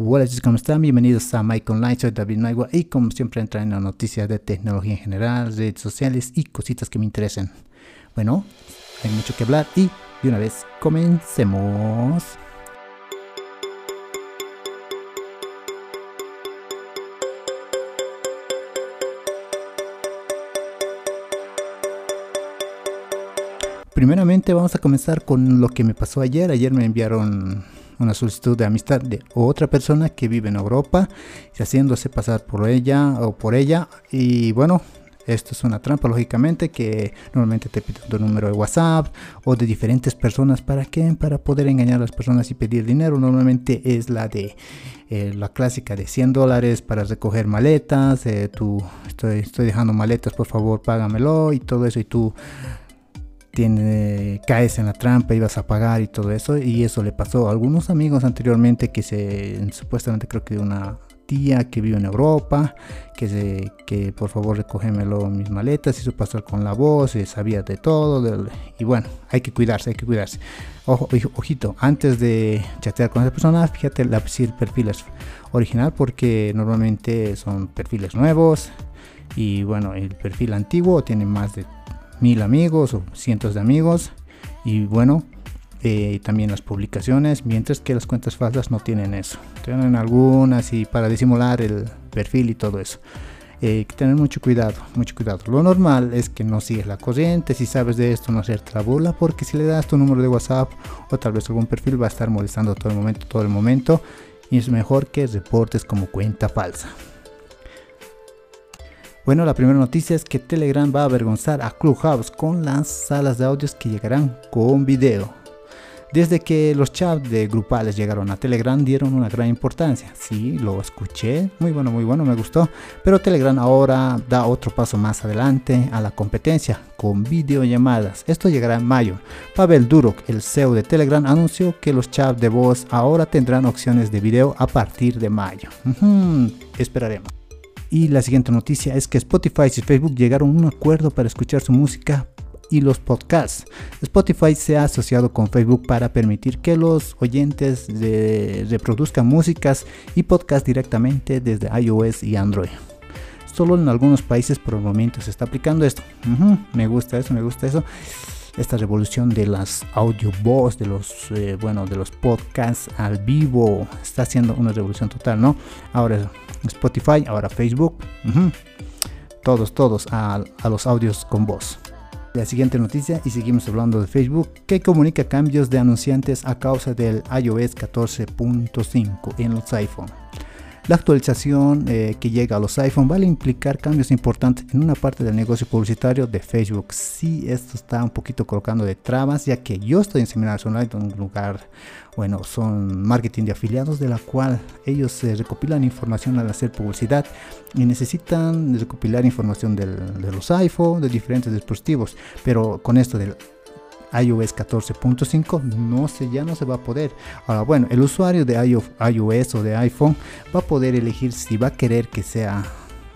Hola chicos, ¿cómo están? Bienvenidos a Mike Online, soy David Maigua y como siempre entran en las noticias de tecnología en general, redes sociales y cositas que me interesen. Bueno, hay mucho que hablar y de una vez comencemos. Primeramente vamos a comenzar con lo que me pasó ayer. Ayer me enviaron una solicitud de amistad de otra persona que vive en Europa y haciéndose pasar por ella o por ella. Y bueno, esto es una trampa, lógicamente, que normalmente te piden tu número de WhatsApp o de diferentes personas. ¿Para qué? Para poder engañar a las personas y pedir dinero. Normalmente es la de eh, la clásica de 100 dólares para recoger maletas. Eh, tú, estoy, estoy dejando maletas, por favor, págamelo y todo eso. Y tú caes en la trampa y vas a pagar y todo eso. Y eso le pasó a algunos amigos anteriormente que se, supuestamente creo que una tía que vive en Europa, que, se, que por favor recógemelo mis maletas, hizo pasar con la voz, y sabía de todo. y bueno, hay que cuidarse, hay que cuidarse. Ojo, ojito, antes de chatear con esa persona, fíjate la, si el original, porque normalmente son perfiles nuevos. Y bueno, el perfil antiguo tiene más de mil amigos o cientos de amigos. Y bueno eh, también las publicaciones mientras que las cuentas falsas no tienen eso. Tienen algunas y para disimular el perfil y todo eso. Eh, que tener mucho cuidado mucho cuidado. Lo normal es que no sigues la corriente. Si sabes de esto no hacer trabula porque si le das tu número de whatsapp o tal vez algún perfil va a estar molestando todo el momento todo el momento. Y es mejor que reportes como cuenta falsa bueno, la primera noticia es que Telegram va a avergonzar a Clubhouse con las salas de audios que llegarán con video. Desde que los chats de grupales llegaron a Telegram dieron una gran importancia. Sí, lo escuché, muy bueno, muy bueno, me gustó. Pero Telegram ahora da otro paso más adelante a la competencia con videollamadas. Esto llegará en mayo. Pavel Durok, el CEO de Telegram, anunció que los chats de voz ahora tendrán opciones de video a partir de mayo. esperaremos. Y la siguiente noticia es que Spotify y Facebook llegaron a un acuerdo para escuchar su música y los podcasts. Spotify se ha asociado con Facebook para permitir que los oyentes reproduzcan músicas y podcasts directamente desde iOS y Android. Solo en algunos países por el momento se está aplicando esto. me gusta eso, me gusta eso esta revolución de las voz de los, eh, bueno, de los podcasts al vivo, está haciendo una revolución total, ¿no? Ahora Spotify, ahora Facebook, todos, todos a, a los audios con voz. La siguiente noticia, y seguimos hablando de Facebook, que comunica cambios de anunciantes a causa del iOS 14.5 en los iPhone. La actualización eh, que llega a los iPhone va a implicar cambios importantes en una parte del negocio publicitario de Facebook. Sí, esto está un poquito colocando de trabas, ya que yo estoy en Seminarios Online, un lugar, bueno, son marketing de afiliados, de la cual ellos recopilan información al hacer publicidad y necesitan recopilar información de los iPhone, de diferentes dispositivos. Pero con esto del iOS 14.5 no se, ya no se va a poder. Ahora bueno, el usuario de iOS o de iPhone va a poder elegir si va a querer que sea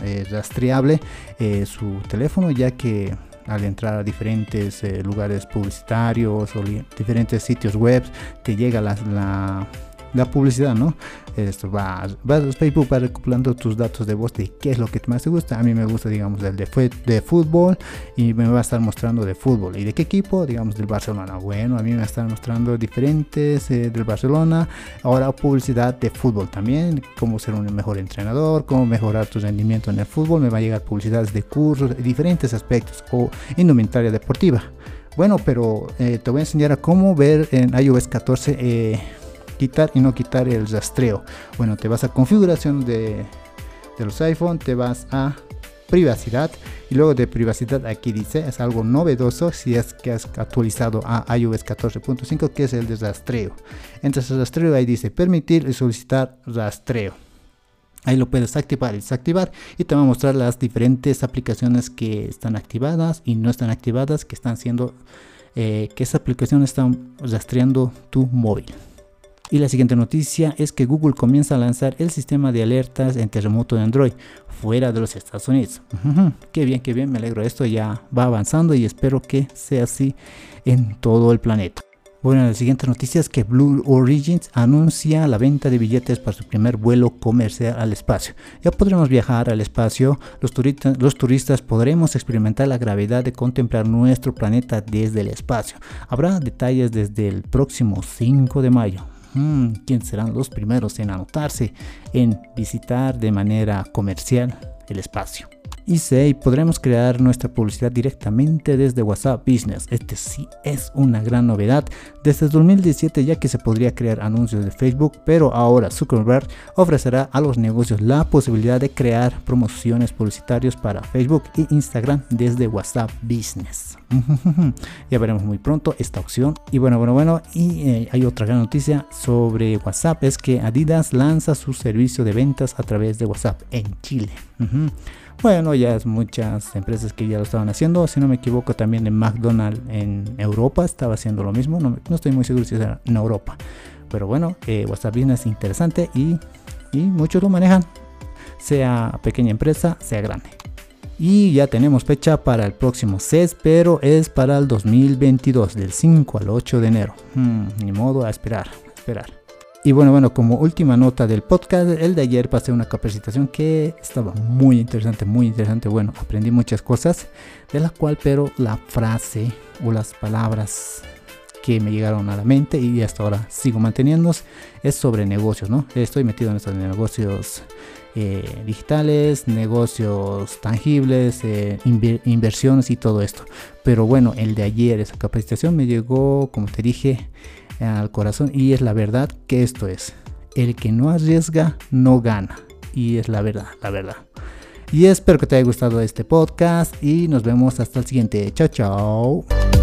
eh, rastreable eh, su teléfono ya que al entrar a diferentes eh, lugares publicitarios o diferentes sitios web te llega la, la la publicidad, ¿no? Esto va, va, Facebook va recopilando tus datos de voz de qué es lo que más te gusta. A mí me gusta, digamos, el de, fútbol y me va a estar mostrando de fútbol. ¿Y de qué equipo? Digamos, del Barcelona. Bueno, a mí me va a estar mostrando diferentes eh, del Barcelona. Ahora publicidad de fútbol también, cómo ser un mejor entrenador, cómo mejorar tu rendimiento en el fútbol. Me va a llegar publicidades de cursos, diferentes aspectos o indumentaria deportiva. Bueno, pero eh, te voy a enseñar a cómo ver en iOS 14 eh, quitar y no quitar el rastreo. Bueno, te vas a configuración de, de los iPhone, te vas a privacidad y luego de privacidad aquí dice es algo novedoso si es que has actualizado a iOS 14.5 que es el de rastreo. Entras el rastreo ahí dice permitir y solicitar rastreo. Ahí lo puedes activar y desactivar y te va a mostrar las diferentes aplicaciones que están activadas y no están activadas que están siendo eh, que esa aplicación están rastreando tu móvil y la siguiente noticia es que Google comienza a lanzar el sistema de alertas en terremoto de Android fuera de los Estados Unidos. Qué bien, qué bien, me alegro. Esto ya va avanzando y espero que sea así en todo el planeta. Bueno, la siguiente noticia es que Blue Origins anuncia la venta de billetes para su primer vuelo comercial al espacio. Ya podremos viajar al espacio, los, turistas, los turistas podremos experimentar la gravedad de contemplar nuestro planeta desde el espacio. Habrá detalles desde el próximo 5 de mayo. Hmm, ¿Quién serán los primeros en anotarse en visitar de manera comercial el espacio? y 6 podremos crear nuestra publicidad directamente desde WhatsApp Business. Este sí es una gran novedad desde 2017 ya que se podría crear anuncios de Facebook, pero ahora Zuckerberg ofrecerá a los negocios la posibilidad de crear promociones publicitarias para Facebook e Instagram desde WhatsApp Business. ya veremos muy pronto esta opción. Y bueno, bueno, bueno, y eh, hay otra gran noticia sobre WhatsApp, es que Adidas lanza su servicio de ventas a través de WhatsApp en Chile. Bueno, ya es muchas empresas que ya lo estaban haciendo. Si no me equivoco, también en McDonald's en Europa estaba haciendo lo mismo. No, estoy muy seguro si era en Europa. Pero bueno, eh, WhatsApp Business es interesante y, y muchos lo manejan. Sea pequeña empresa, sea grande. Y ya tenemos fecha para el próximo CES, pero es para el 2022, del 5 al 8 de enero. Hmm, ni modo a esperar, esperar. Y bueno, bueno, como última nota del podcast, el de ayer pasé una capacitación que estaba muy interesante, muy interesante. Bueno, aprendí muchas cosas, de la cual, pero la frase o las palabras que me llegaron a la mente y hasta ahora sigo manteniéndonos es sobre negocios, ¿no? Estoy metido en estos negocios eh, digitales, negocios tangibles, eh, inversiones y todo esto. Pero bueno, el de ayer, esa capacitación me llegó, como te dije, al corazón y es la verdad que esto es. El que no arriesga no gana. Y es la verdad, la verdad. Y espero que te haya gustado este podcast y nos vemos hasta el siguiente. Chao, chao.